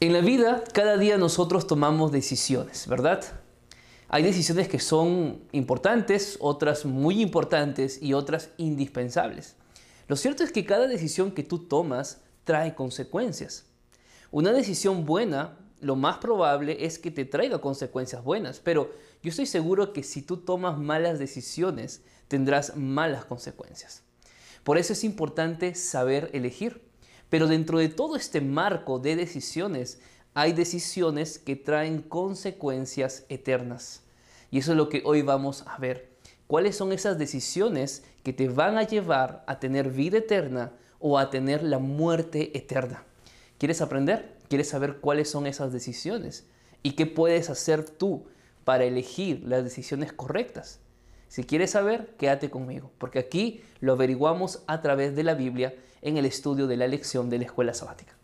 En la vida, cada día nosotros tomamos decisiones, ¿verdad? Hay decisiones que son importantes, otras muy importantes y otras indispensables. Lo cierto es que cada decisión que tú tomas trae consecuencias. Una decisión buena, lo más probable es que te traiga consecuencias buenas, pero yo estoy seguro que si tú tomas malas decisiones, tendrás malas consecuencias. Por eso es importante saber elegir. Pero dentro de todo este marco de decisiones, hay decisiones que traen consecuencias eternas. Y eso es lo que hoy vamos a ver. ¿Cuáles son esas decisiones que te van a llevar a tener vida eterna o a tener la muerte eterna? ¿Quieres aprender? ¿Quieres saber cuáles son esas decisiones? ¿Y qué puedes hacer tú para elegir las decisiones correctas? Si quieres saber, quédate conmigo, porque aquí lo averiguamos a través de la Biblia en el estudio de la lección de la escuela sabática.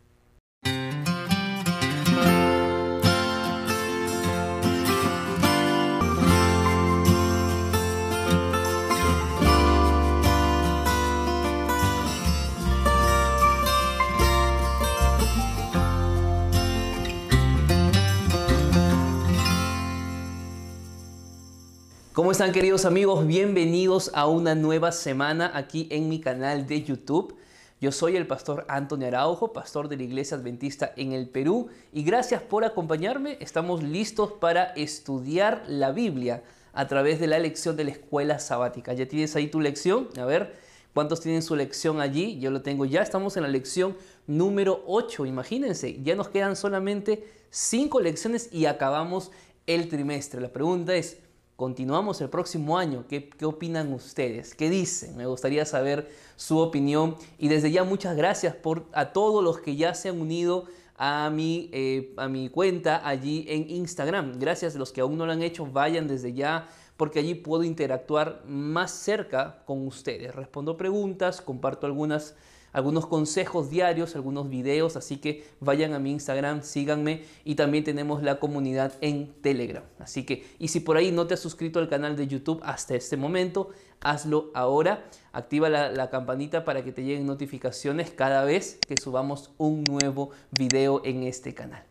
¿Cómo están queridos amigos? Bienvenidos a una nueva semana aquí en mi canal de YouTube. Yo soy el pastor Antonio Araujo, pastor de la Iglesia Adventista en el Perú y gracias por acompañarme. Estamos listos para estudiar la Biblia a través de la lección de la escuela sabática. ¿Ya tienes ahí tu lección? A ver, ¿cuántos tienen su lección allí? Yo lo tengo ya, estamos en la lección número 8. Imagínense, ya nos quedan solamente 5 lecciones y acabamos el trimestre. La pregunta es, Continuamos el próximo año. ¿Qué, opinan ustedes? ¿Qué dicen? Me gustaría saber su opinión. Y desde ya muchas gracias por, a todos los que ya se han unido a mi, eh, a mi cuenta allí en Instagram. Gracias a los que aún no lo han hecho, vayan desde ya porque allí puedo interactuar más cerca con ustedes. Respondo preguntas, comparto algunas algunos consejos diarios, algunos videos, así que vayan a mi Instagram, síganme y también tenemos la comunidad en Telegram. Así que, y si por ahí no te has suscrito al canal de YouTube hasta este momento, hazlo ahora. Activa la, campanita para que te lleguen notificaciones cada vez que subamos un nuevo video en este canal.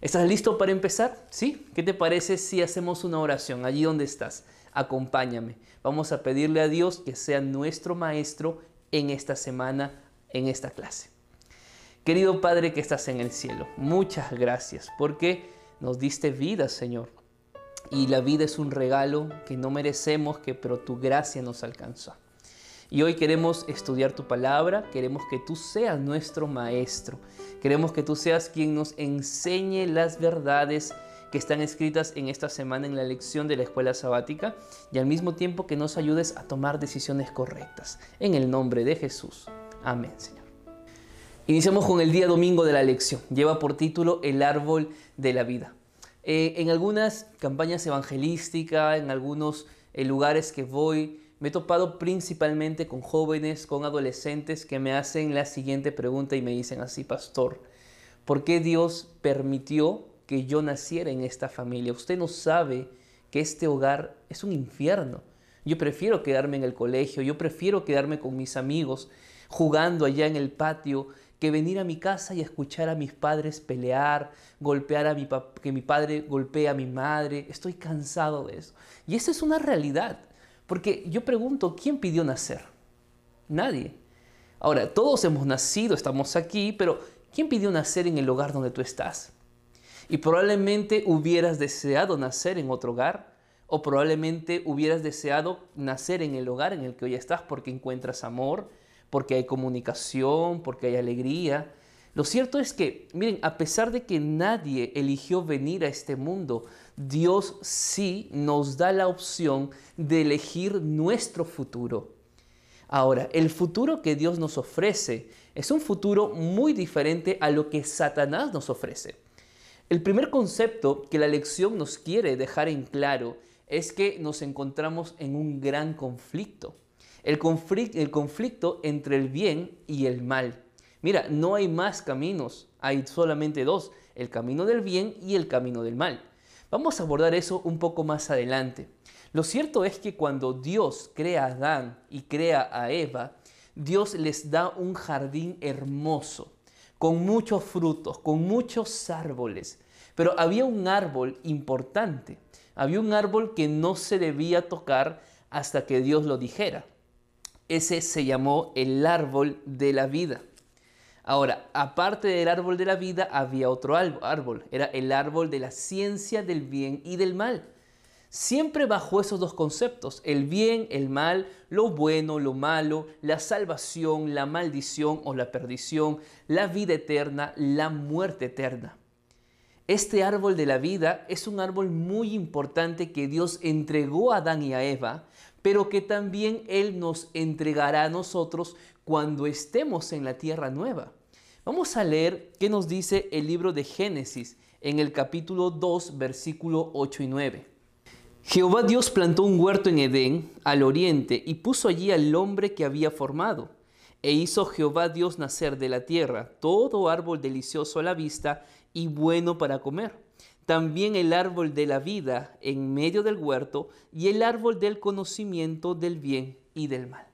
¿Estás listo para empezar? ¿Sí? ¿Qué te parece si hacemos una oración allí donde estás? Acompáñame. Vamos a pedirle a Dios que sea nuestro maestro en esta semana en esta clase. Querido Padre que estás en el cielo, muchas gracias porque nos diste vida, Señor. Y la vida es un regalo que no merecemos, que pero tu gracia nos alcanzó. Y hoy queremos estudiar tu palabra, queremos que tú seas nuestro maestro, queremos que tú seas quien nos enseñe las verdades que están escritas en esta semana en la lección de la escuela sabática y al mismo tiempo que nos ayudes a tomar decisiones correctas. En el nombre de Jesús. Amén, Señor. Iniciamos con el día domingo de la lección. Lleva por título El árbol de la vida. Eh, en algunas campañas evangelísticas, en algunos eh, lugares que voy, me he topado principalmente con jóvenes, con adolescentes que me hacen la siguiente pregunta y me dicen así, pastor, ¿por qué Dios permitió que yo naciera en esta familia? Usted no sabe que este hogar es un infierno. Yo prefiero quedarme en el colegio, yo prefiero quedarme con mis amigos, jugando allá en el patio, que venir a mi casa y escuchar a mis padres pelear, golpear a mi que mi padre golpee a mi madre. Estoy cansado de eso. Y esa es una realidad. Porque yo pregunto, ¿quién pidió nacer? Nadie. Ahora, todos hemos nacido, estamos aquí, pero ¿quién pidió nacer en el hogar donde tú estás? Y probablemente hubieras deseado nacer en otro hogar, o probablemente hubieras deseado nacer en el hogar en el que hoy estás porque encuentras amor, porque hay comunicación, porque hay alegría. Lo cierto es que, miren, a pesar de que nadie eligió venir a este mundo, Dios sí nos da la opción de elegir nuestro futuro. Ahora, el futuro que Dios nos ofrece es un futuro muy diferente a lo que Satanás nos ofrece. El primer concepto que la lección nos quiere dejar en claro es que nos encontramos en un gran conflicto el conflicto, entre el bien y el mal. Mira, no hay más caminos, hay solamente dos, el camino del bien y el camino del mal. Vamos a abordar eso un poco más adelante. Lo cierto es que cuando Dios crea a Adán y crea a Eva, Dios les da un jardín hermoso, con muchos frutos, con muchos árboles. Pero había un árbol importante, había un árbol que no se debía tocar hasta que Dios lo dijera. Ese se llamó el árbol de la vida. Ahora, aparte del árbol de la vida, había otro árbol. Era el árbol de la ciencia del bien y del mal. Siempre bajo esos dos conceptos, el bien, el mal, lo bueno, lo malo, la salvación, la maldición o la perdición, la vida eterna, la muerte eterna. Este árbol de la vida es un árbol muy importante que Dios entregó a Adán y a Eva, pero que también Él nos entregará a nosotros cuando estemos en la tierra nueva. Vamos a leer qué nos dice el libro de Génesis en el capítulo 2, versículo 8 y 9. Jehová Dios plantó un huerto en Edén, al oriente, y puso allí al hombre que había formado. E hizo Jehová Dios nacer de la tierra todo árbol delicioso a la vista y bueno para comer. También el árbol de la vida en medio del huerto y el árbol del conocimiento del bien y del mal.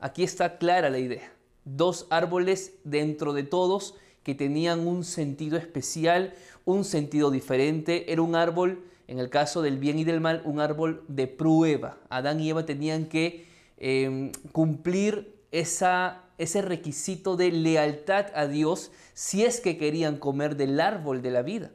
Aquí está clara la idea. Dos árboles dentro de todos que tenían un sentido especial, un sentido diferente. Era un árbol, en el caso del bien y del mal, un árbol de prueba. Adán y Eva tenían que em, cumplir ese requisito de lealtad a Dios si es que querían comer del árbol de la vida.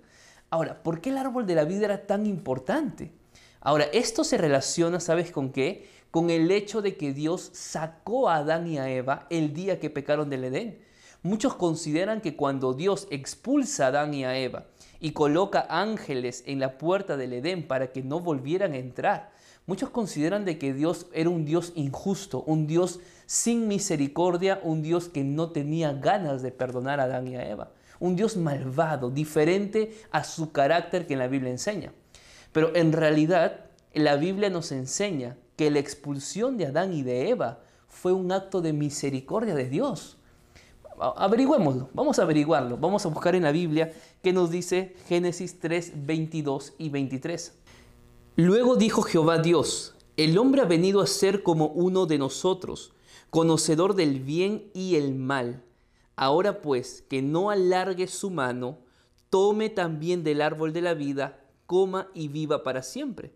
Ahora, ¿por qué el árbol de la vida era tan importante? Ahora, esto se relaciona, ¿sabes con qué? con el hecho de que Dios sacó a Adán y a Eva el día que pecaron del Edén. Muchos consideran que cuando Dios expulsa a Adán y a Eva y coloca ángeles en la puerta del Edén para que no volvieran a entrar, muchos consideran de que Dios era un Dios injusto, un Dios sin misericordia, un Dios que no tenía ganas de perdonar a Adán y a Eva, un Dios malvado, diferente a su carácter que en la Biblia enseña. Pero en realidad la Biblia nos enseña que la expulsión de Adán y de Eva fue un acto de misericordia de Dios. Averigüémoslo, vamos a averiguarlo, vamos a buscar en la Biblia qué nos dice Génesis 3, 22 y 23. Luego dijo Jehová Dios, el hombre ha venido a ser como uno de nosotros, conocedor del bien y el mal. Ahora pues, que no alargue su mano, tome también del árbol de la vida, coma y viva para siempre.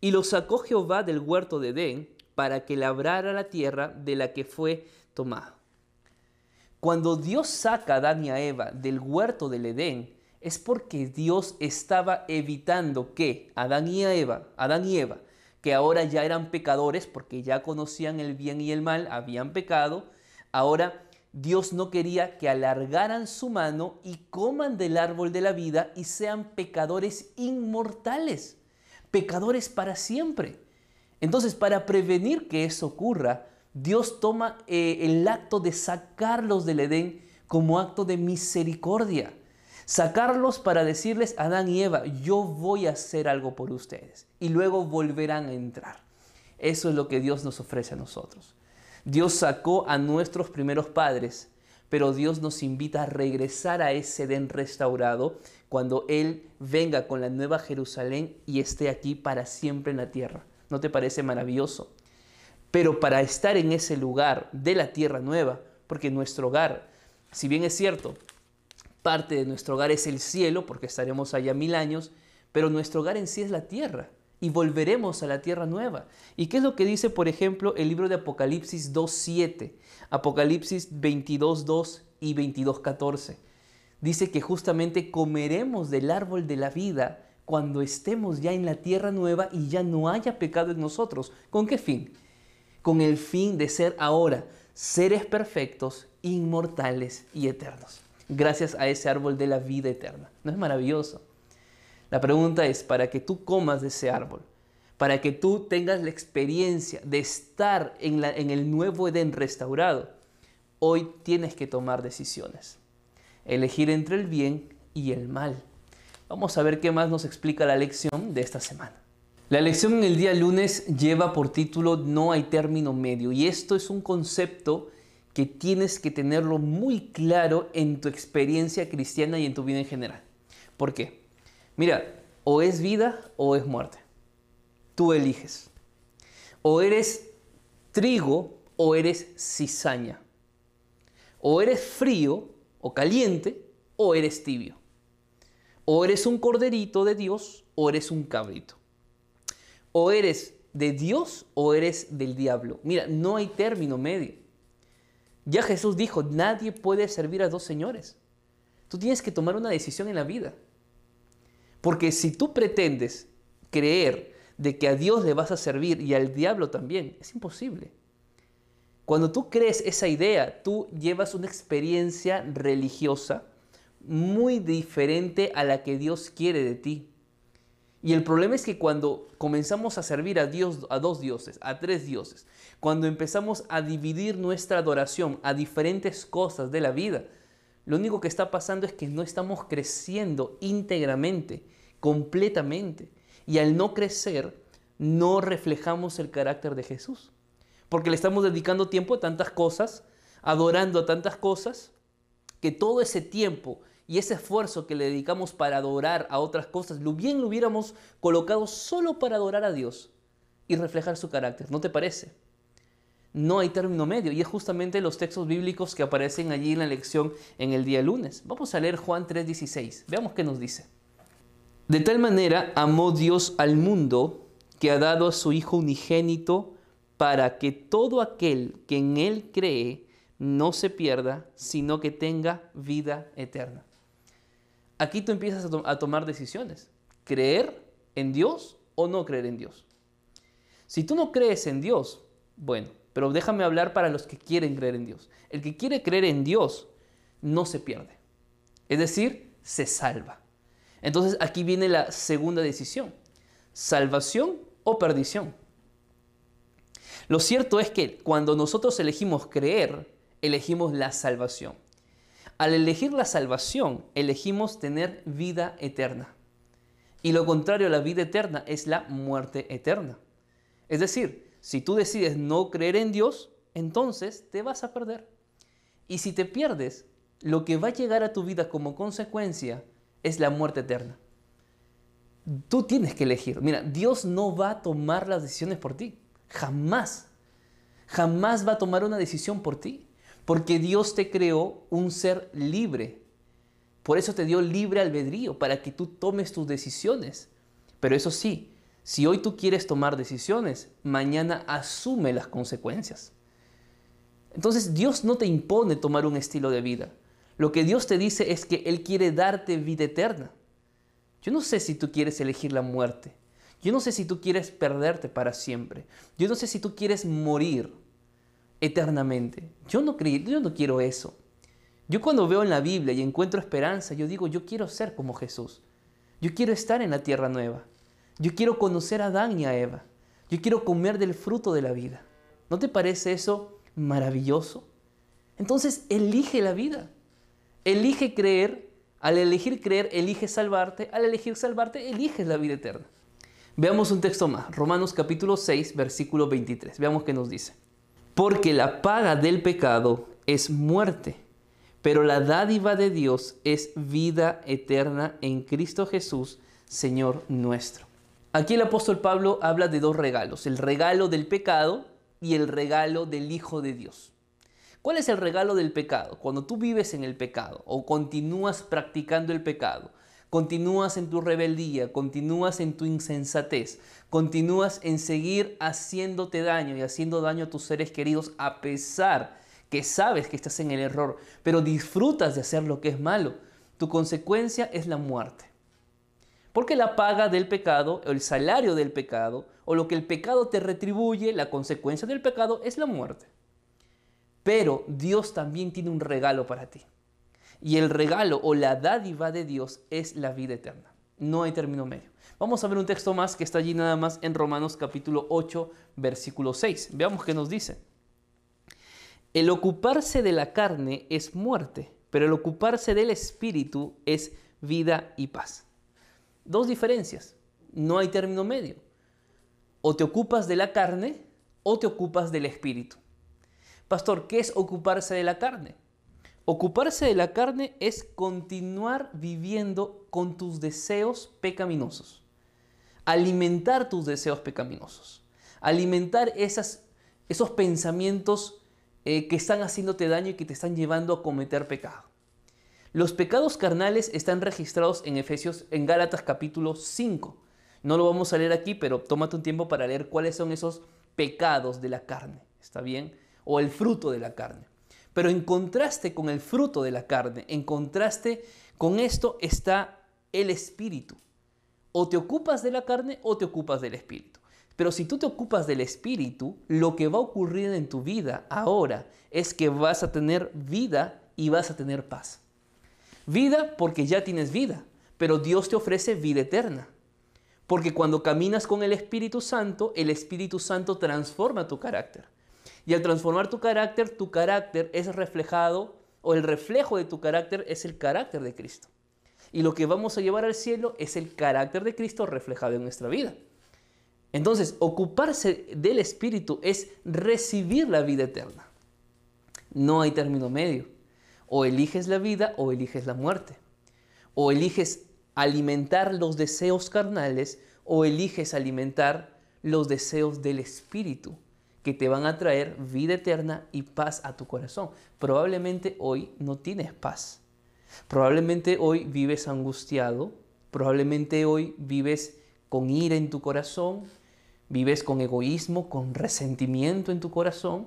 Y lo sacó Jehová del huerto de Edén para que labrara la tierra de la que fue tomado. Cuando Dios saca a Adán y a Eva del huerto del Edén, es porque Dios estaba evitando que Adán y Eva, Adán y Eva, que ahora ya eran pecadores porque ya conocían el bien y el mal, habían pecado, ahora Dios no quería que alargaran su mano y coman del árbol de la vida y sean pecadores inmortales pecadores para siempre. Entonces, para prevenir que eso ocurra, Dios toma eh, el acto de sacarlos del Edén como acto de misericordia. Sacarlos para decirles Adán y Eva, yo voy a hacer algo por ustedes. Y luego volverán a entrar. Eso es lo que Dios nos ofrece a nosotros. Dios sacó a nuestros primeros padres, pero Dios nos invita a regresar a ese Edén restaurado cuando Él venga con la nueva Jerusalén y esté aquí para siempre en la tierra. ¿No te parece maravilloso? Pero para estar en ese lugar de la tierra nueva, porque nuestro hogar, si bien es cierto, parte de nuestro hogar es el cielo, porque estaremos allá mil años, pero nuestro hogar en sí es la tierra y volveremos a la tierra nueva. ¿Y qué es lo que dice, por ejemplo, el libro de Apocalipsis 2.7, Apocalipsis 22.2 y 22.14? dice que justamente comeremos del árbol de la vida cuando estemos ya en la tierra nueva y ya no haya pecado en nosotros. ¿Con qué fin? Con el fin de ser ahora seres perfectos, inmortales y eternos. Gracias a ese árbol de la vida eterna. ¿No es maravilloso? La pregunta es, para que tú comas de ese árbol, para que tú tengas la experiencia de estar en, en el nuevo Edén restaurado, hoy tienes que tomar decisiones elegir entre el bien y el mal. Vamos a ver qué más nos explica la lección de esta semana. La lección en el día lunes lleva por título No hay término medio y esto es un concepto que tienes que tenerlo muy claro en tu experiencia cristiana y en tu vida en general. ¿Por qué? Mira, o es vida o es muerte. Tú eliges. O eres trigo o eres cizaña. O eres frío o caliente o eres tibio. O eres un corderito de Dios o eres un cabrito. O eres de Dios o eres del diablo. Mira, no hay término medio. Ya Jesús dijo, nadie puede servir a dos señores. Tú tienes que tomar una decisión en la vida. Porque si tú pretendes creer de que a Dios le vas a servir y al diablo también, es imposible. Cuando tú crees esa idea, tú llevas una experiencia religiosa muy diferente a la que Dios quiere de ti. Y el problema es que cuando comenzamos a servir a Dios, a dos dioses, a tres dioses, cuando empezamos a dividir nuestra adoración a diferentes cosas de la vida, lo único que está pasando es que no estamos creciendo íntegramente, completamente. Y al no crecer, no reflejamos el carácter de Jesús porque le estamos dedicando tiempo a tantas cosas, adorando a tantas cosas, que todo ese tiempo y ese esfuerzo que le dedicamos para adorar a otras cosas, lo bien lo hubiéramos colocado solo para adorar a Dios y reflejar su carácter. ¿No te parece? No hay término medio y es justamente los textos bíblicos que aparecen allí en la lección en el día lunes. Vamos a leer Juan 3:16. Veamos qué nos dice. De tal manera amó Dios al mundo que ha dado a su Hijo unigénito para que todo aquel que en Él cree no se pierda, sino que tenga vida eterna. Aquí tú empiezas a, tomar decisiones. Creer en Dios o no creer en Dios. Si tú no crees en Dios, bueno, pero déjame hablar para los que quieren creer en Dios. El que quiere creer en Dios no se pierde. Es decir, se salva. Entonces aquí viene la segunda decisión. Salvación o perdición. Lo cierto es que cuando nosotros elegimos creer, elegimos la salvación. Al elegir la salvación, elegimos tener vida eterna. Y lo contrario a la vida eterna es la muerte eterna. Es decir, si tú decides no creer en Dios, entonces te vas a perder. Y si te pierdes, lo que va a llegar a tu vida como consecuencia es la muerte eterna. Tú tienes que elegir. Mira, Dios no va a tomar las decisiones por ti. Jamás. Jamás va a tomar una decisión por ti. Porque Dios te creó un ser libre. Por eso te dio libre albedrío, para que tú tomes tus decisiones. Pero eso sí, si hoy tú quieres tomar decisiones, mañana asume las consecuencias. Entonces Dios no te impone tomar un estilo de vida. Lo que Dios te dice es que Él quiere darte vida eterna. Yo no sé si tú quieres elegir la muerte. Yo no sé si tú quieres perderte para siempre. Yo no sé si tú quieres morir eternamente. Yo no, yo no quiero eso. Yo cuando veo en la Biblia y encuentro esperanza, yo digo, yo quiero ser como Jesús. Yo quiero estar en la tierra nueva. Yo quiero conocer a Adán y a Eva. Yo quiero comer del fruto de la vida. ¿No te parece eso maravilloso? Entonces elige la vida. Elige creer. Al elegir creer, elige salvarte. Al elegir salvarte, eliges la vida eterna. Veamos un texto más, Romanos capítulo 6, versículo 23. Veamos qué nos dice. Porque la paga del pecado es muerte, pero la dádiva de Dios es vida eterna en Cristo Jesús, Señor nuestro. Aquí el apóstol Pablo habla de dos regalos, el regalo del pecado y el regalo del Hijo de Dios. ¿Cuál es el regalo del pecado? Cuando tú vives en el pecado o continúas practicando el pecado, continúas en tu rebeldía, continúas en tu insensatez, continúas en seguir haciéndote daño y haciendo daño a tus seres queridos a pesar que sabes que estás en el error, pero disfrutas de hacer lo que es malo, tu consecuencia es la muerte. Porque la paga del pecado, o el salario del pecado, o lo que el pecado te retribuye, la consecuencia del pecado es la muerte. Pero Dios también tiene un regalo para ti. Y el regalo o la dádiva de Dios es la vida eterna. No hay término medio. Vamos a ver un texto más que está allí nada más en Romanos capítulo 8, versículo 6. Veamos qué nos dice. El ocuparse de la carne es muerte, pero el ocuparse del espíritu es vida y paz. Dos diferencias. No hay término medio. O te ocupas de la carne o te ocupas del espíritu. Pastor, ¿qué es ocuparse de la carne? Ocuparse de la carne es continuar viviendo con tus deseos pecaminosos. Alimentar tus deseos pecaminosos. Alimentar esos pensamientos eh, que están haciéndote daño y que te están llevando a cometer pecado. Los pecados carnales están registrados en Efesios, en Gálatas capítulo 5. No lo vamos a leer aquí, pero tómate un tiempo para leer cuáles son esos pecados de la carne, ¿está bien? O el fruto de la carne. Pero en contraste con el fruto de la carne, en contraste con esto está el espíritu. O te ocupas de la carne o te ocupas del espíritu. Pero si tú te ocupas del espíritu, lo que va a ocurrir en tu vida ahora es que vas a tener vida y vas a tener paz. Vida porque ya tienes vida, pero Dios te ofrece vida eterna. Porque cuando caminas con el Espíritu Santo, el Espíritu Santo transforma tu carácter. Y al transformar tu carácter, tu carácter es reflejado, o el reflejo de tu carácter es el carácter de Cristo. Y lo que vamos a llevar al cielo es el carácter de Cristo reflejado en nuestra vida. Entonces, ocuparse del Espíritu es recibir la vida eterna. No hay término medio. O eliges la vida o eliges la muerte. O eliges alimentar los deseos carnales o eliges alimentar los deseos del Espíritu que te van a traer vida eterna y paz a tu corazón. Probablemente hoy no tienes paz. Probablemente hoy vives angustiado. Probablemente hoy vives con ira en tu corazón. Vives con egoísmo, con resentimiento en tu corazón.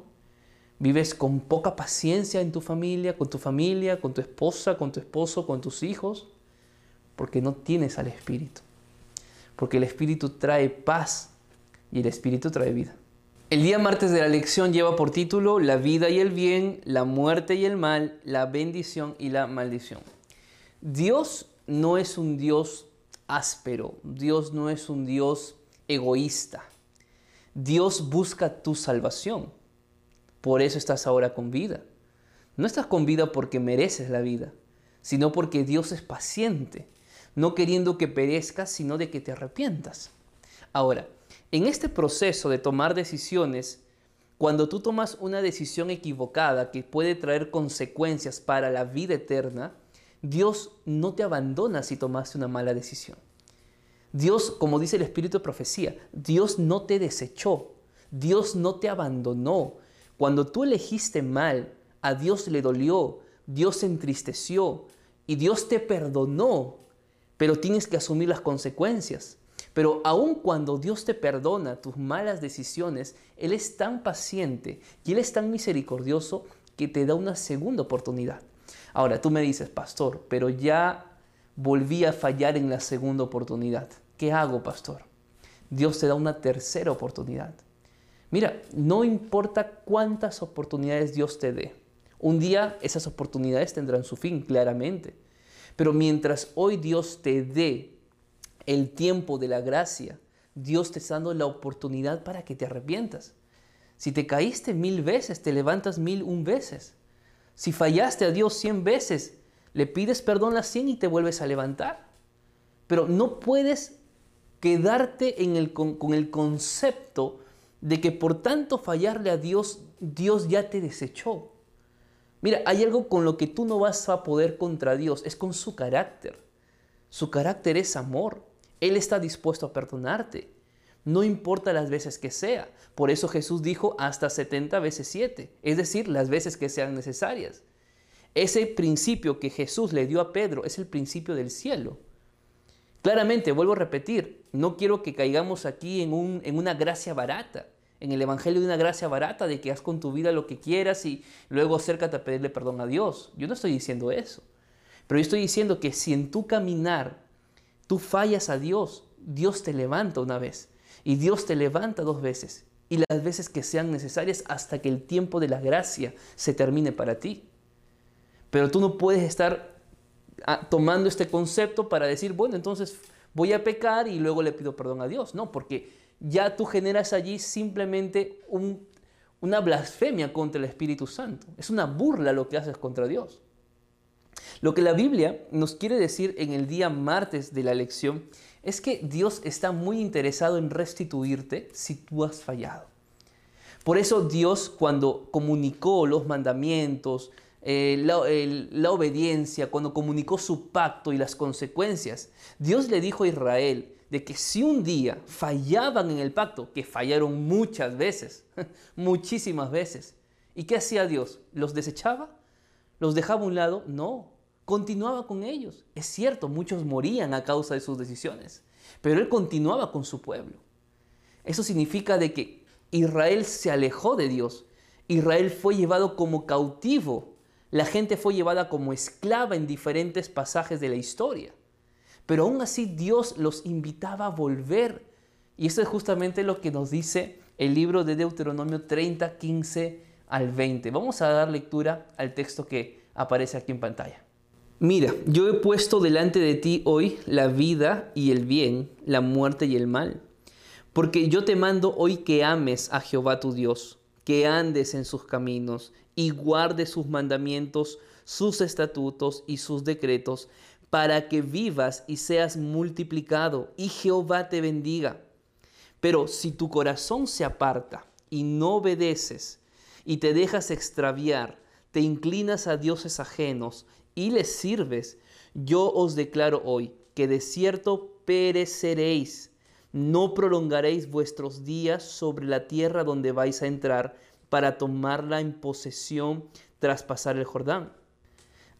Vives con poca paciencia en tu familia, con tu familia, con tu esposa, con tu esposo, con tus hijos porque no tienes al Espíritu. Porque el Espíritu trae paz y el Espíritu trae vida. El día martes de la lección lleva por título La vida y el bien, la muerte y el mal, la bendición y la maldición. Dios no es un Dios áspero, Dios no es un Dios egoísta. Dios busca tu salvación. Por eso estás ahora con vida. No estás con vida porque mereces la vida, sino porque Dios es paciente no queriendo que perezcas, sino de que te arrepientas. Ahora, en este proceso de tomar decisiones, cuando tú tomas una decisión equivocada que puede traer consecuencias para la vida eterna, Dios no te abandona si tomaste una mala decisión. Dios, como dice el Espíritu de Profecía, Dios no te desechó, Dios no te abandonó. Cuando tú elegiste mal, a Dios le dolió, Dios se entristeció y Dios te perdonó pero tienes que asumir las consecuencias. Pero aun cuando Dios te perdona tus malas decisiones, Él es tan paciente y Él es tan misericordioso que te da una segunda oportunidad. Ahora, tú me dices, pastor, pero ya volví a fallar en la segunda oportunidad. ¿Qué hago, pastor? Dios te da una tercera oportunidad. Mira, no importa cuántas oportunidades Dios te dé. Un día esas oportunidades tendrán su fin, claramente. Pero mientras hoy Dios te dé el tiempo de la gracia, Dios te está dando la oportunidad para que te arrepientas. Si te caíste mil veces, te levantas mil un veces. Si fallaste a Dios cien veces, le pides perdón las cien y te vuelves a levantar. Pero no puedes quedarte en el, con, con el concepto de que por tanto fallarle a Dios, Dios ya te desechó. Mira, hay algo con lo que tú no vas a poder contra Dios, es con su carácter. Su carácter es amor. Él está dispuesto a perdonarte. No importa las veces que sea. Por eso Jesús dijo hasta 70 veces 7, es decir, las veces que sean necesarias. Ese principio que Jesús le dio a Pedro es el principio del cielo. Claramente, vuelvo a repetir, no quiero que caigamos aquí en, un, en una gracia barata en el Evangelio de una gracia barata de que haz con tu vida lo que quieras y luego acércate a pedirle perdón a Dios. Yo no estoy diciendo eso. Pero yo estoy diciendo que si en tu caminar tú fallas a Dios, Dios te levanta una vez y Dios te levanta dos veces y las veces que sean necesarias hasta que el tiempo de la gracia se termine para ti. Pero tú no puedes estar tomando este concepto para decir, bueno, entonces voy a pecar y luego le pido perdón a Dios. No, porque ya tú generas allí simplemente una blasfemia contra el Espíritu Santo. Es una burla lo que haces contra Dios. Lo que la Biblia nos quiere decir en el día martes de la lección es que Dios está muy interesado en restituirte si tú has fallado. Por eso Dios cuando comunicó los mandamientos, eh, la obediencia, cuando comunicó su pacto y las consecuencias, Dios le dijo a Israel, de que si un día fallaban en el pacto, que fallaron muchas veces, muchísimas veces, ¿y qué hacía Dios? ¿Los desechaba? ¿Los dejaba a un lado? No. continuaba con ellos. Es cierto, muchos morían a causa de sus decisiones, pero él continuaba con su pueblo. Eso significa de que Israel se alejó de Dios. Israel fue llevado como cautivo. La gente fue llevada como esclava en diferentes pasajes de la historia. Pero aún así Dios los invitaba a volver. Y eso es justamente lo que nos dice el libro de Deuteronomio 30, 15 al 20. Vamos a dar lectura al texto que aparece aquí en pantalla. Mira, yo he puesto delante de ti hoy la vida y el bien, la muerte y el mal. Porque yo te mando hoy que ames a Jehová tu Dios, que andes en sus caminos y guardes sus mandamientos, sus estatutos y sus decretos, para que vivas y seas multiplicado y Jehová te bendiga. Pero si tu corazón se aparta y no obedeces y te dejas extraviar, te inclinas a dioses ajenos y les sirves, yo os declaro hoy que de cierto pereceréis. No prolongaréis vuestros días sobre la tierra donde vais a entrar para tomarla en posesión tras pasar el Jordán.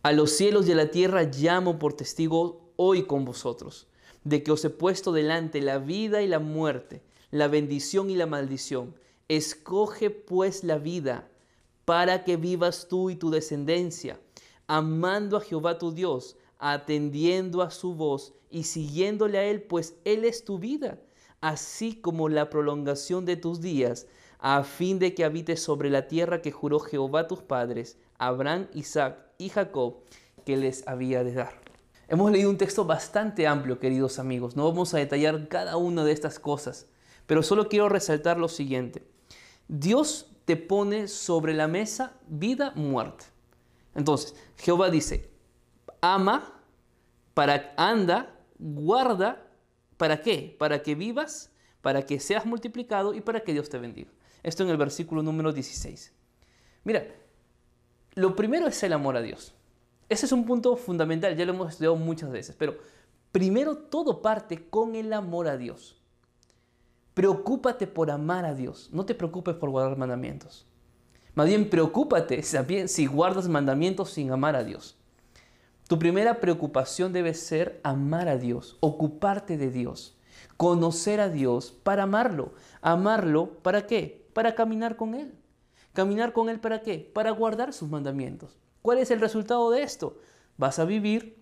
A los cielos y a la tierra llamo por testigo hoy con vosotros, de que os he puesto delante la vida y la muerte, la bendición y la maldición. Escoge pues la vida, para que vivas tú y tu descendencia, amando a Jehová tu Dios, atendiendo a su voz y siguiéndole a Él, pues Él es tu vida, así como la prolongación de tus días, a fin de que habites sobre la tierra que juró Jehová tus padres, Abraham, Isaac y Jacob, que les había de dar. Hemos leído un texto bastante amplio, queridos amigos. No vamos a detallar cada una de estas cosas, pero solo quiero resaltar lo siguiente. Dios te pone sobre la mesa vida, muerte. Entonces, Jehová dice, ama, para anda, guarda, ¿para qué? Para que vivas, para que seas multiplicado y para que Dios te bendiga. Esto en el versículo número 16. Mira, lo primero es el amor a Dios. Ese es un punto fundamental, ya lo hemos estudiado muchas veces, pero primero todo parte con el amor a Dios. Preocúpate por amar a Dios, no te preocupes por guardar mandamientos. Más bien preocúpate si guardas mandamientos sin amar a Dios. Tu primera preocupación debe ser amar a Dios, ocuparte de Dios, conocer a Dios para amarlo. ¿Amarlo para qué? Para caminar con Él. ¿Caminar con Él para qué? Para guardar sus mandamientos. ¿Cuál es el resultado de esto? Vas a vivir,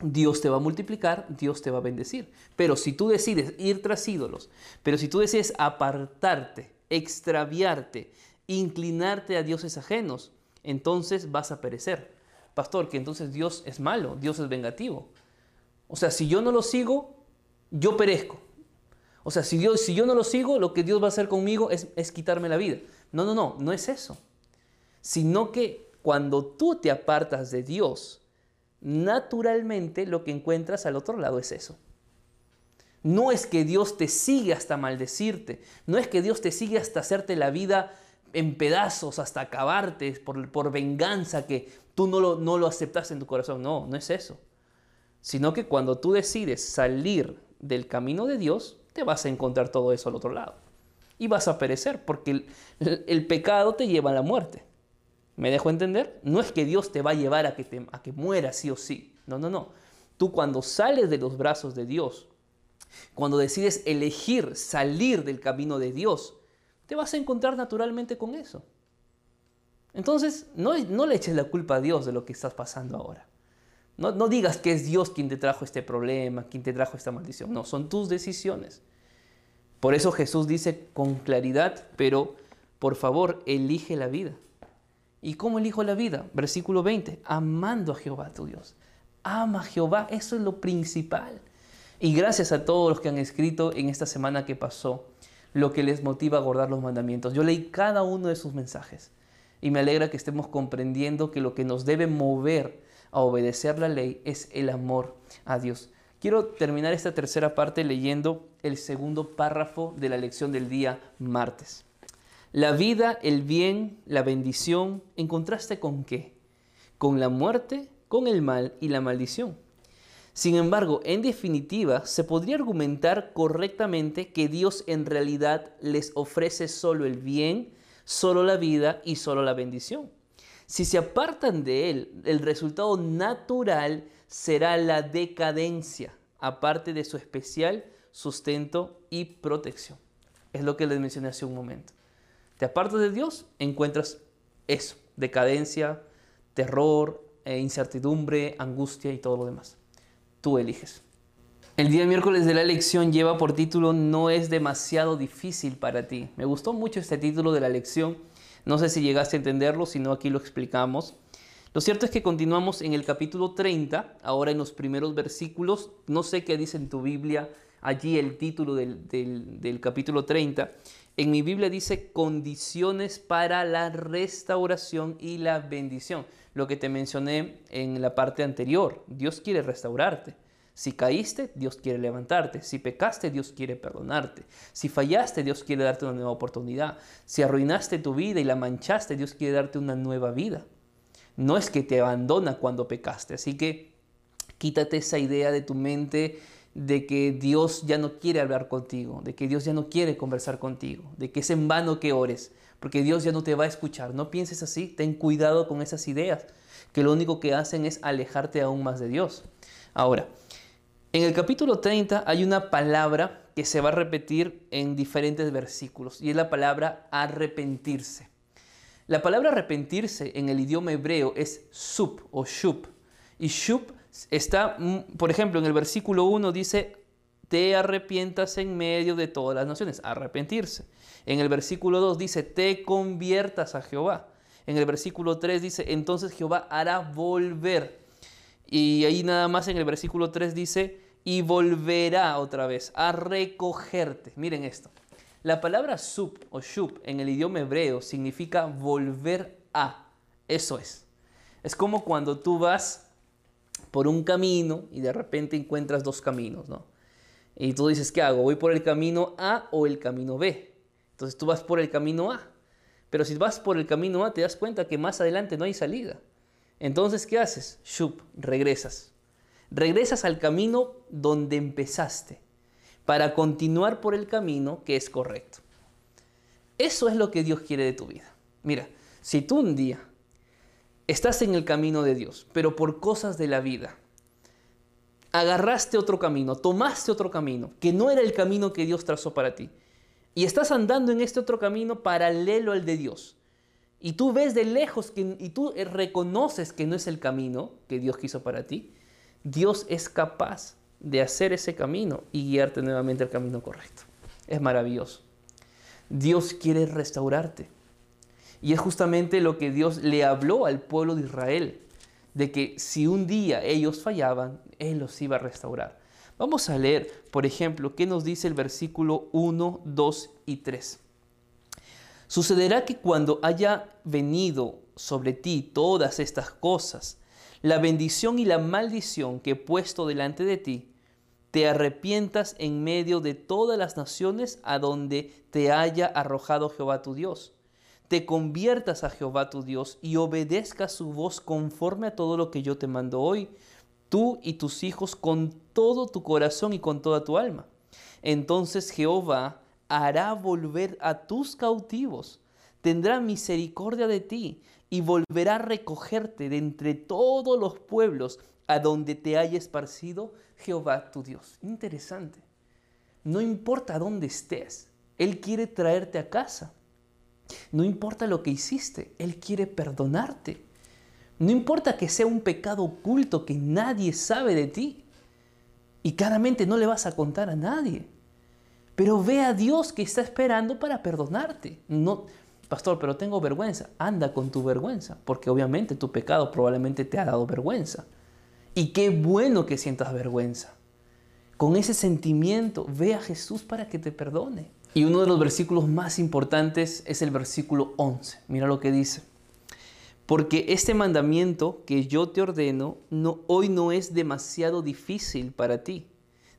Dios te va a multiplicar, Dios te va a bendecir. Pero si tú decides ir tras ídolos, pero si tú decides apartarte, extraviarte, inclinarte a dioses ajenos, entonces vas a perecer. Pastor, que entonces Dios es malo, Dios es vengativo. O sea, si yo no lo sigo, yo perezco. O sea, si, Dios, si yo no lo sigo, lo que Dios va a hacer conmigo es, quitarme la vida. No, no, no, no es eso. Sino que cuando tú te apartas de Dios, naturalmente lo que encuentras al otro lado es eso. No es que Dios te sigue hasta maldecirte, no es que Dios te sigue hasta hacerte la vida en pedazos, hasta acabarte por, por venganza que tú no lo, no lo aceptas en tu corazón. No, no es eso. Sino que cuando tú decides salir del camino de Dios, te vas a encontrar todo eso al otro lado. Y vas a perecer porque el, pecado te lleva a la muerte. ¿Me dejo entender? No es que Dios te va a llevar a que, te, a que sí o sí. No, no, no. Tú cuando sales de los brazos de Dios, cuando decides elegir salir del camino de Dios, te vas a encontrar naturalmente con eso. Entonces, no, no le eches la culpa a Dios de lo que estás pasando ahora. No, digas que es Dios quien te trajo este problema, quien te trajo esta maldición. No, son tus decisiones. Por eso Jesús dice con claridad, pero por favor, elige la vida. ¿Y cómo elijo la vida? Versículo 20, amando a Jehová tu Dios. Ama a Jehová, eso es lo principal. Y gracias a todos los que han escrito en esta semana que pasó, lo que les motiva a guardar los mandamientos. Yo leí cada uno de sus mensajes y me alegra que estemos comprendiendo que lo que nos debe mover a obedecer la ley es el amor a Dios. Quiero terminar esta tercera parte leyendo el segundo párrafo de la lección del día martes. La vida, el bien, la bendición, ¿en contraste con qué? Con la muerte, con el mal y la maldición. Sin embargo, en definitiva, se podría argumentar correctamente que Dios en realidad les ofrece solo el bien, solo la vida y solo la bendición. Si se apartan de Él, el resultado natural será la decadencia, aparte de su especial sustento y protección. Es lo que les mencioné hace un momento. Te apartas de Dios, encuentras eso, decadencia, terror, e incertidumbre, angustia y todo lo demás. Tú eliges. El día miércoles de la lección lleva por título No es demasiado difícil para ti. Me gustó mucho este título de la lección. No sé si llegaste a entenderlo, si no aquí lo explicamos. Lo cierto es que continuamos en el capítulo 30, ahora en los primeros versículos. No sé qué dice en tu Biblia allí el título del, del capítulo 30. En mi Biblia dice condiciones para la restauración y la bendición. Lo que te mencioné en la parte anterior. Dios quiere restaurarte. Si caíste, Dios quiere levantarte. Si pecaste, Dios quiere perdonarte. Si fallaste, Dios quiere darte una nueva oportunidad. Si arruinaste tu vida y la manchaste, Dios quiere darte una nueva vida. No es que te abandona cuando pecaste. Así que quítate esa idea de tu mente de que Dios ya no quiere hablar contigo, de que Dios ya no quiere conversar contigo, de que es en vano que ores, porque Dios ya no te va a escuchar. No pienses así, ten cuidado con esas ideas, que lo único que hacen es alejarte aún más de Dios. Ahora, en el capítulo 30 hay una palabra que se va a repetir en diferentes versículos y es la palabra arrepentirse. La palabra arrepentirse en el idioma hebreo es sub o shub. Y shub está, mm, por ejemplo, en el versículo 1 dice, te arrepientas en medio de todas las naciones, arrepentirse. En el versículo 2 dice, te conviertas a Jehová. En el versículo 3 dice, entonces Jehová hará volver. Y ahí nada más en el versículo 3 dice, y volverá otra vez a recogerte. Miren esto. La palabra sub o shub en el idioma hebreo significa volver a. Eso es. Es como cuando tú vas por un camino y de repente encuentras dos caminos, ¿no? Y tú dices, ¿qué hago? ¿Voy por el camino A o el camino B? Entonces tú vas por el camino A. Pero si vas por el camino A te das cuenta que más adelante no hay salida. Entonces, ¿qué haces? Shup, regresas. Regresas al camino donde empezaste para continuar por el camino que es correcto. Eso es lo que Dios quiere de tu vida. Mira, si tú un día estás en el camino de Dios, pero por cosas de la vida, agarraste otro camino, tomaste otro camino, que no era el camino que Dios trazó para ti, y estás andando en este otro camino paralelo al de Dios, y tú ves de lejos que, y tú reconoces que no es el camino que Dios quiso para ti, Dios es capaz de hacer ese camino y guiarte nuevamente al camino correcto. Es maravilloso. Dios quiere restaurarte. Y es justamente lo que Dios le habló al pueblo de Israel, de que si un día ellos fallaban, Él los iba a restaurar. Vamos a leer, por ejemplo, qué nos dice el versículo 1, 2 y 3. Sucederá que cuando haya venido sobre ti todas estas cosas, la bendición y la maldición que he puesto delante de ti, te arrepientas en medio de todas las naciones a donde te haya arrojado Jehová tu Dios te conviertas a Jehová tu Dios y obedezcas su voz conforme a todo lo que yo te mando hoy, tú y tus hijos con todo tu corazón y con toda tu alma. Entonces Jehová hará volver a tus cautivos, tendrá misericordia de ti y volverá a recogerte de entre todos los pueblos a donde te haya esparcido Jehová tu Dios. Interesante. No importa dónde estés, Él quiere traerte a casa. No importa lo que hiciste, Él quiere perdonarte. No importa que sea un pecado oculto que nadie sabe de ti. Y claramente no le vas a contar a nadie. Pero ve a Dios que está esperando para perdonarte. No, pastor, pero tengo vergüenza. Anda con tu vergüenza, porque obviamente tu pecado probablemente te ha dado vergüenza. Y qué bueno que sientas vergüenza. Con ese sentimiento, ve a Jesús para que te perdone. Y uno de los versículos más importantes es el versículo 11. Mira lo que dice. Porque este mandamiento que yo te ordeno no, hoy no es demasiado difícil para ti,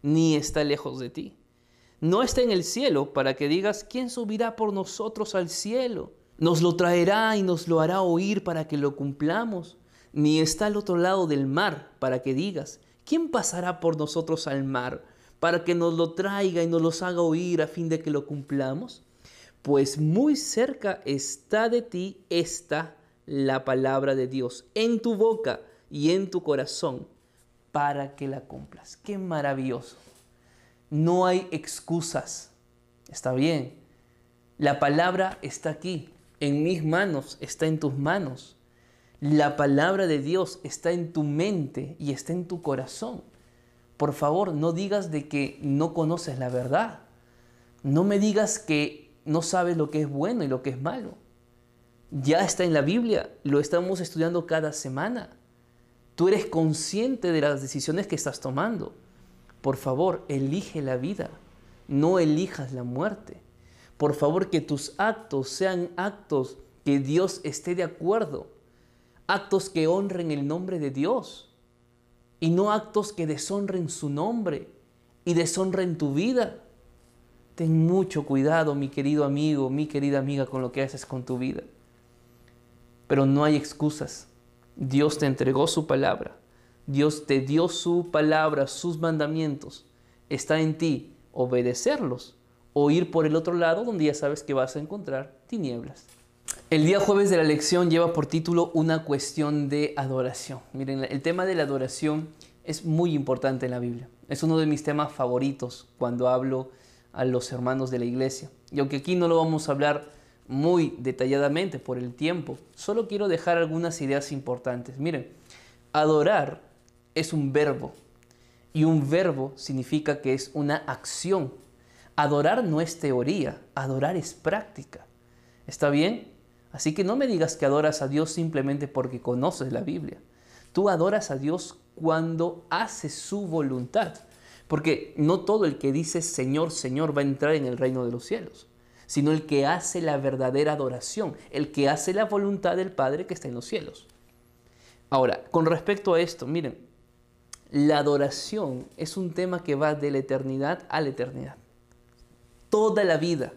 ni está lejos de ti. No está en el cielo para que digas, ¿quién subirá por nosotros al cielo? Nos lo traerá y nos lo hará oír para que lo cumplamos. Ni está al otro lado del mar para que digas, ¿quién pasará por nosotros al mar? para que nos lo traiga y nos los haga oír a fin de que lo cumplamos? Pues muy cerca está de ti esta la palabra de Dios en tu boca y en tu corazón para que la cumplas. Qué maravilloso. No hay excusas. Está bien. La palabra está aquí, en mis manos, está en tus manos. La palabra de Dios está en tu mente y está en tu corazón. Por favor, no digas de que no conoces la verdad. No me digas que no sabes lo que es bueno y lo que es malo. Ya está en la Biblia, lo estamos estudiando cada semana. Tú eres consciente de las decisiones que estás tomando. Por favor, elige la vida, no elijas la muerte. Por favor, que tus actos sean actos que Dios esté de acuerdo, actos que honren el nombre de Dios y no actos que deshonren su nombre y deshonren tu vida. Ten mucho cuidado, mi querido amigo, mi querida amiga, con lo que haces con tu vida. Pero no hay excusas. Dios te entregó su palabra. Dios te dio su palabra, sus mandamientos. Está en ti obedecerlos o ir por el otro lado donde ya sabes que vas a encontrar tinieblas. El día jueves de la lección lleva por título una cuestión de adoración. Miren, el tema de la adoración es muy importante en la Biblia. Es uno de mis temas favoritos cuando hablo a los hermanos de la iglesia. Y aunque aquí no lo vamos a hablar muy detalladamente por el tiempo, solo quiero dejar algunas ideas importantes. Miren, adorar es un verbo y un verbo significa que es una acción. Adorar no es teoría, adorar es práctica. ¿Está bien? Así que no me digas que adoras a Dios simplemente porque conoces la Biblia. Tú adoras a Dios cuando haces su voluntad. Porque no todo el que dice Señor, Señor va a entrar en el reino de los cielos sino el que hace la verdadera adoración, el que hace la voluntad del Padre que está en los cielos. Ahora, con respecto a esto, miren, la adoración es un tema que va de la eternidad a la eternidad. Toda la vida,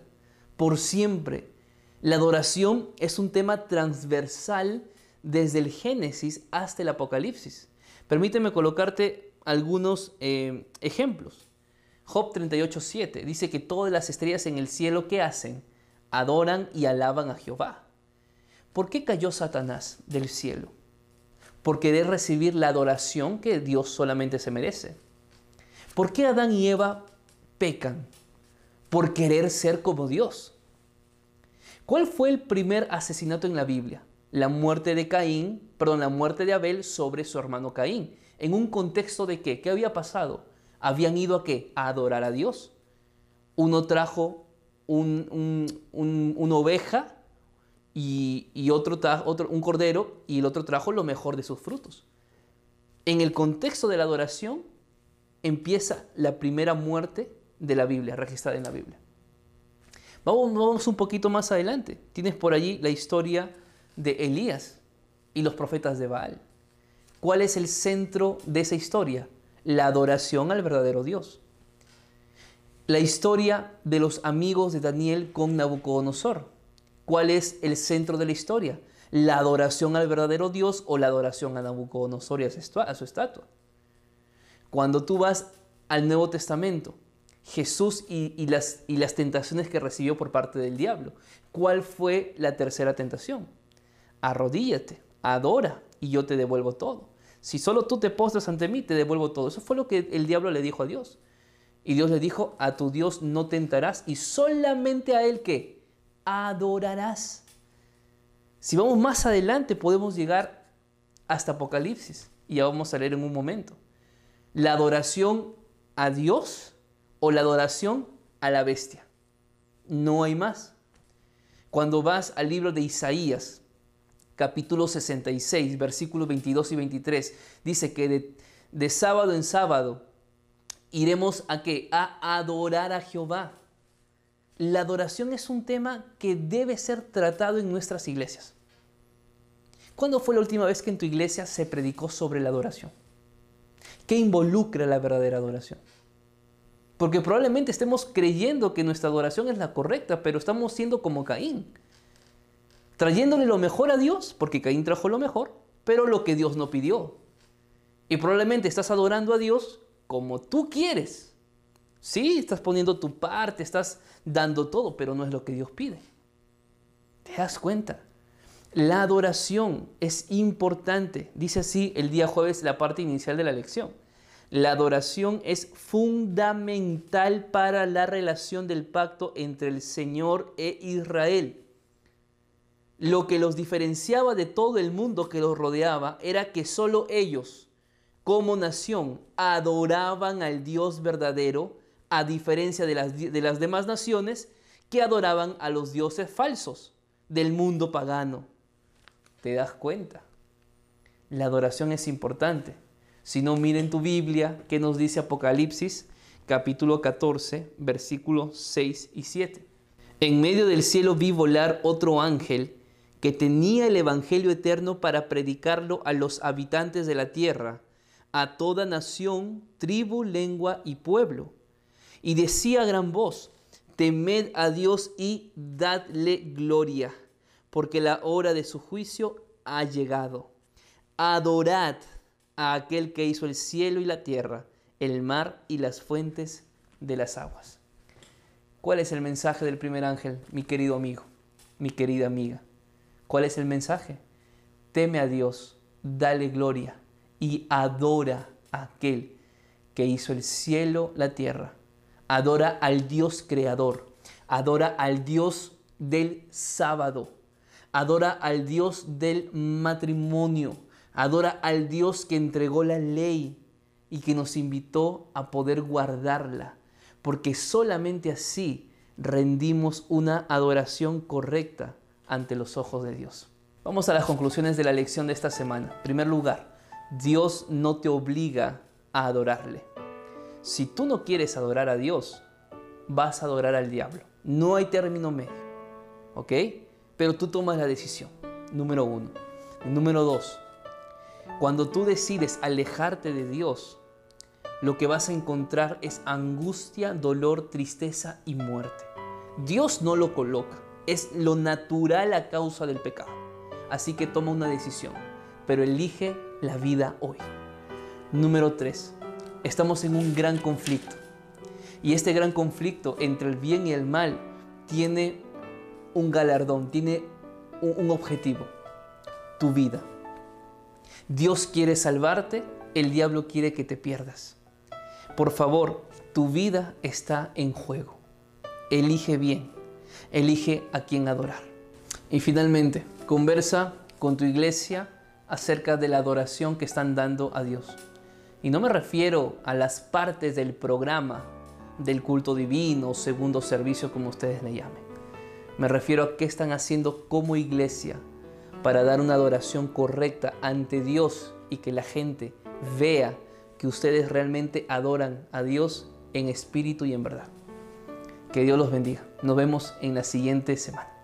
por siempre. La adoración es un tema transversal desde el Génesis hasta el Apocalipsis. Permíteme colocarte algunos eh, ejemplos. Job 38.7 dice que todas las estrellas en el cielo que hacen, adoran y alaban a Jehová. ¿Por qué cayó Satanás del cielo? Por querer recibir la adoración que Dios solamente se merece. ¿Por qué Adán y Eva pecan? Por querer ser como Dios. ¿Cuál fue el primer asesinato en la Biblia? La muerte de Caín, perdón, la muerte de Abel sobre su hermano Caín. ¿En un contexto de qué? ¿Qué había pasado? habían ido a qué? A adorar a Dios. Uno trajo una oveja y, otro, otro, un cordero y el otro trajo lo mejor de sus frutos. En el contexto de la adoración empieza la primera muerte de la Biblia, registrada en la Biblia. Vamos, vamos un poquito más adelante. Tienes por allí la historia de Elías y los profetas de Baal. ¿Cuál es el centro de esa historia? la adoración al verdadero Dios. La historia de los amigos de Daniel con Nabucodonosor. ¿Cuál es el centro de la historia? La adoración al verdadero Dios o la adoración a Nabucodonosor y a su estatua. Cuando tú vas al Nuevo Testamento, Jesús y, las, tentaciones que recibió por parte del diablo. ¿Cuál fue la tercera tentación? Arrodíllate, adora y yo te devuelvo todo. Si solo tú te postras ante mí, te devuelvo todo. Eso fue lo que el diablo le dijo a Dios. Y Dios le dijo, a tu Dios no tentarás y solamente a Él que adorarás. Si vamos más adelante podemos llegar hasta Apocalipsis y ya vamos a leer en un momento. La adoración a Dios o la adoración a la bestia. No hay más. Cuando vas al libro de Isaías, capítulo 66, versículos 22 y 23, dice que de, sábado en sábado iremos a qué? A adorar a Jehová. La adoración es un tema que debe ser tratado en nuestras iglesias. ¿Cuándo fue la última vez que en tu iglesia se predicó sobre la adoración? ¿Qué involucra la verdadera adoración? Porque probablemente estemos creyendo que nuestra adoración es la correcta, pero estamos siendo como Caín trayéndole lo mejor a Dios, porque Caín trajo lo mejor, pero lo que Dios no pidió. Y probablemente estás adorando a Dios como tú quieres. Sí, estás poniendo tu parte, estás dando todo, pero no es lo que Dios pide. ¿Te das cuenta? La adoración es importante. Dice así el día jueves la parte inicial de la lección. La adoración es fundamental para la relación del pacto entre el Señor e Israel. Lo que los diferenciaba de todo el mundo que los rodeaba era que solo ellos, como nación, adoraban al Dios verdadero, a diferencia de las, de las demás naciones que adoraban a los dioses falsos del mundo pagano. ¿Te das cuenta? La adoración es importante. Si no, miren tu Biblia, que nos dice Apocalipsis, capítulo 14, versículos 6 y 7. En medio del cielo vi volar otro ángel que tenía el Evangelio eterno para predicarlo a los habitantes de la tierra, a toda nación, tribu, lengua y pueblo. Y decía a gran voz, temed a Dios y dadle gloria, porque la hora de su juicio ha llegado. Adorad a aquel que hizo el cielo y la tierra, el mar y las fuentes de las aguas. ¿Cuál es el mensaje del primer ángel, mi querido amigo, mi querida amiga? ¿Cuál es el mensaje? Teme a Dios, dale gloria y adora a aquel que hizo el cielo, la tierra. Adora al Dios creador, adora al Dios del sábado, adora al Dios del matrimonio, Adora al Dios que entregó la ley y que nos invitó a poder guardarla, porque solamente así rendimos una adoración correcta ante los ojos de Dios. Vamos a las conclusiones de la lección de esta semana. En primer lugar, Dios no te obliga a adorarle. Si tú no quieres adorar a Dios, vas a adorar al diablo. No hay término medio. ¿Ok? Pero tú tomas la decisión. Número uno. Número dos, cuando tú decides alejarte de Dios, lo que vas a encontrar es angustia, dolor, tristeza y muerte. Dios no lo coloca, es lo natural a causa del pecado. Así que toma una decisión, pero elige la vida hoy. Número 3. Estamos en un gran conflicto. Y este gran conflicto entre el bien y el mal tiene un galardón, tiene un, objetivo, tu vida. Dios quiere salvarte, el diablo quiere que te pierdas. Por favor, tu vida está en juego. Elige bien, elige a quien adorar. Y finalmente, conversa con tu iglesia acerca de la adoración que están dando a Dios. Y no me refiero a las partes del programa del culto divino, segundo servicio, como ustedes le llamen. Me refiero a qué están haciendo como iglesia para dar una adoración correcta ante Dios y que la gente vea que ustedes realmente adoran a Dios en espíritu y en verdad. Que Dios los bendiga. Nos vemos en la siguiente semana.